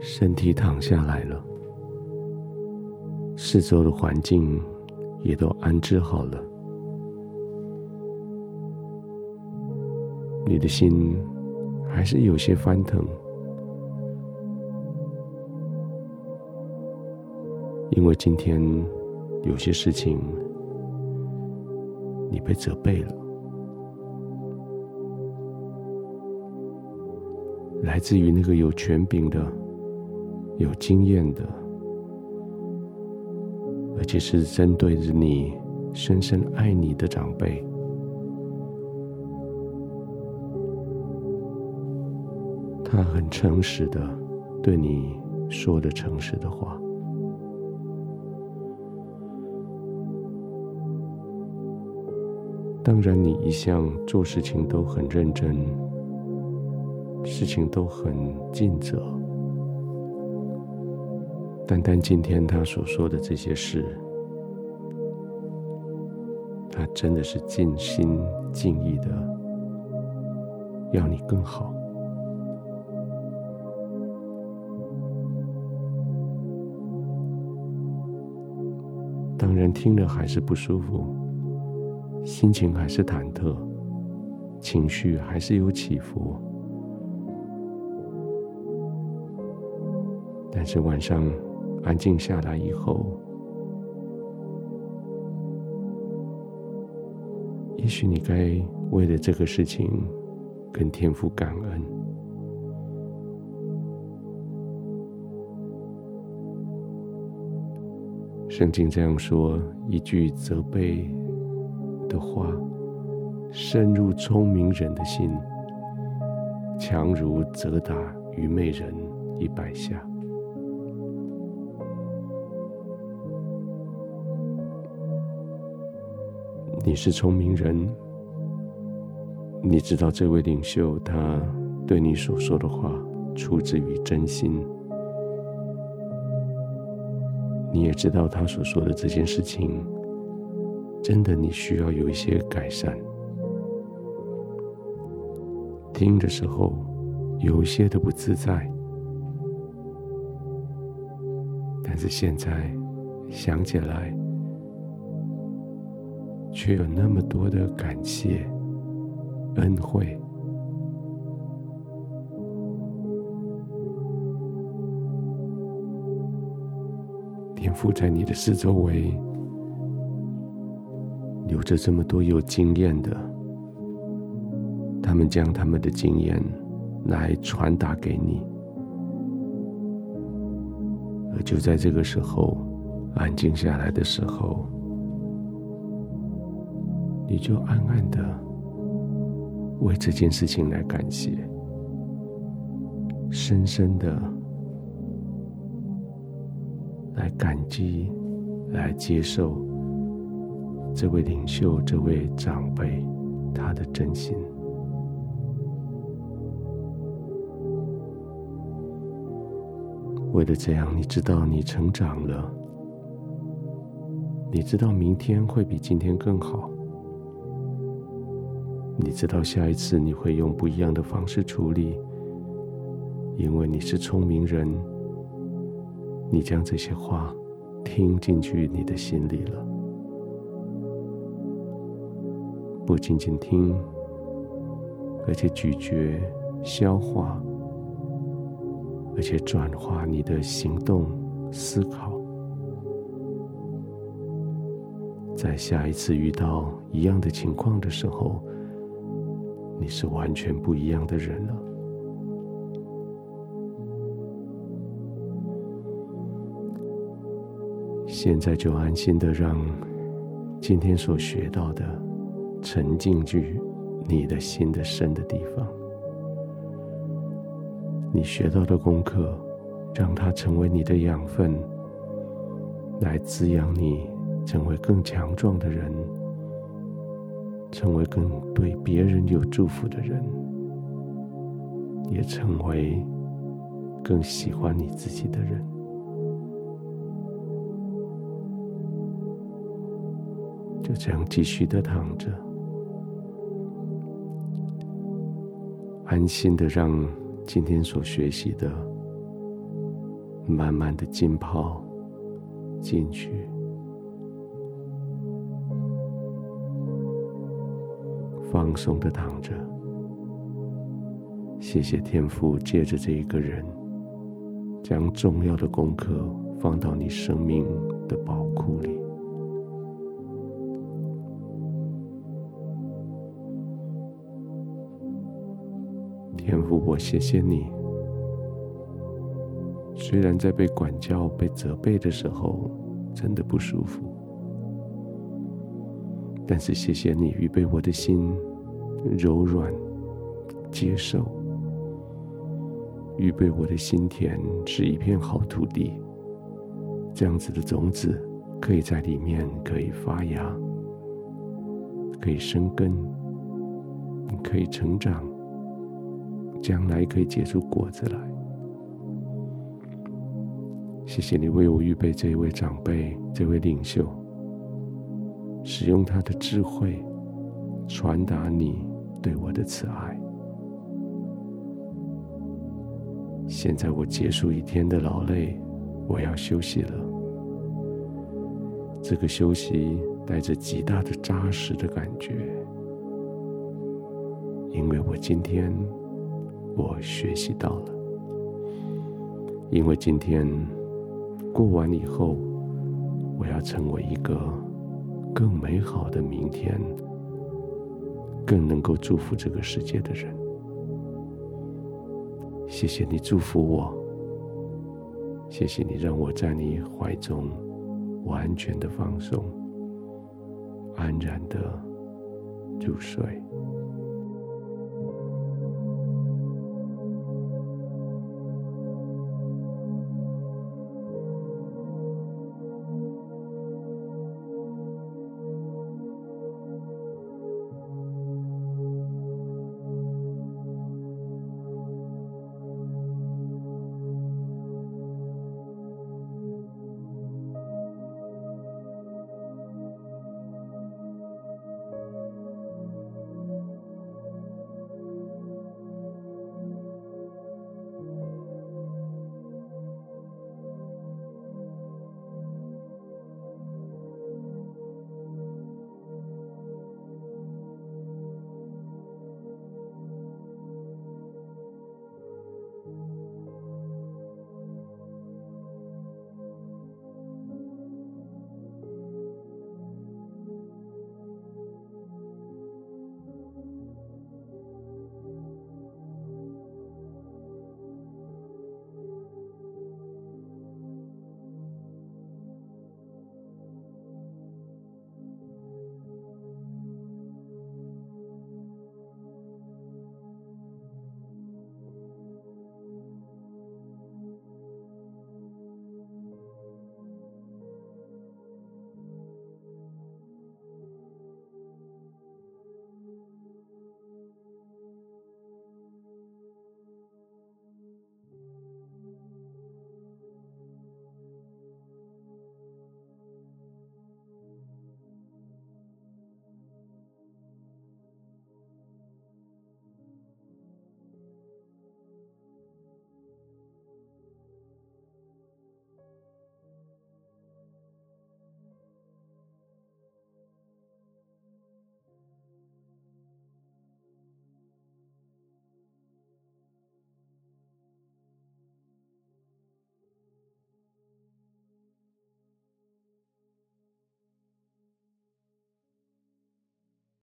身体躺下来了，四周的环境也都安置好了，你的心还是有些翻腾，因为今天有些事情你被责备了，来自于那个有权柄的。有经验的，而且是针对着你深深爱你的长辈，他很诚实的对你说着诚实的话。当然，你一向做事情都很认真，事情都很尽责。单单今天他所说的这些事，他真的是尽心尽意的要你更好。当然听了还是不舒服，心情还是忐忑，情绪还是有起伏。但是晚上。安静下来以后，也许你该为了这个事情跟天父感恩。圣经这样说：一句责备的话，深入聪明人的心，强如责打愚昧人一百下。你是聪明人，你知道这位领袖他对你所说的话出自于真心，你也知道他所说的这件事情真的你需要有一些改善。听的时候有一些的不自在，但是现在想起来。却有那么多的感谢、恩惠，天赋在你的四周围，有着这么多有经验的，他们将他们的经验来传达给你，而就在这个时候，安静下来的时候。你就暗暗的为这件事情来感谢，深深的来感激，来接受这位领袖、这位长辈他的真心。为了这样，你知道你成长了，你知道明天会比今天更好。你知道下一次你会用不一样的方式处理，因为你是聪明人，你将这些话听进去你的心里了，不仅仅听，而且咀嚼、消化，而且转化你的行动、思考，在下一次遇到一样的情况的时候。你是完全不一样的人了。现在就安心的让今天所学到的沉浸去你的心的深的地方。你学到的功课，让它成为你的养分，来滋养你，成为更强壮的人。成为更对别人有祝福的人，也成为更喜欢你自己的人。就这样继续的躺着，安心的让今天所学习的慢慢的浸泡进去，放松的躺着。谢谢天父借着这一个人，将重要的功课放到你生命的宝库里。天父，我谢谢你。虽然在被管教、被责备的时候，真的不舒服，但是谢谢你预备我的心柔软接受，预备我的心田是一片好土地，这样子的种子可以在里面可以发芽，可以生根，可以成长，将来可以结出果子来。谢谢你为我预备这一位长辈，这位领袖，使用他的智慧传达你对我的慈爱。现在我结束一天的劳累，我要休息了。这个休息带着极大的扎实的感觉，因为我今天我学习到了，因为今天。过完以后，我要成为一个更美好的明天，更能够祝福这个世界的人。谢谢你祝福我，谢谢你让我在你怀中完全的放松，安然的入睡。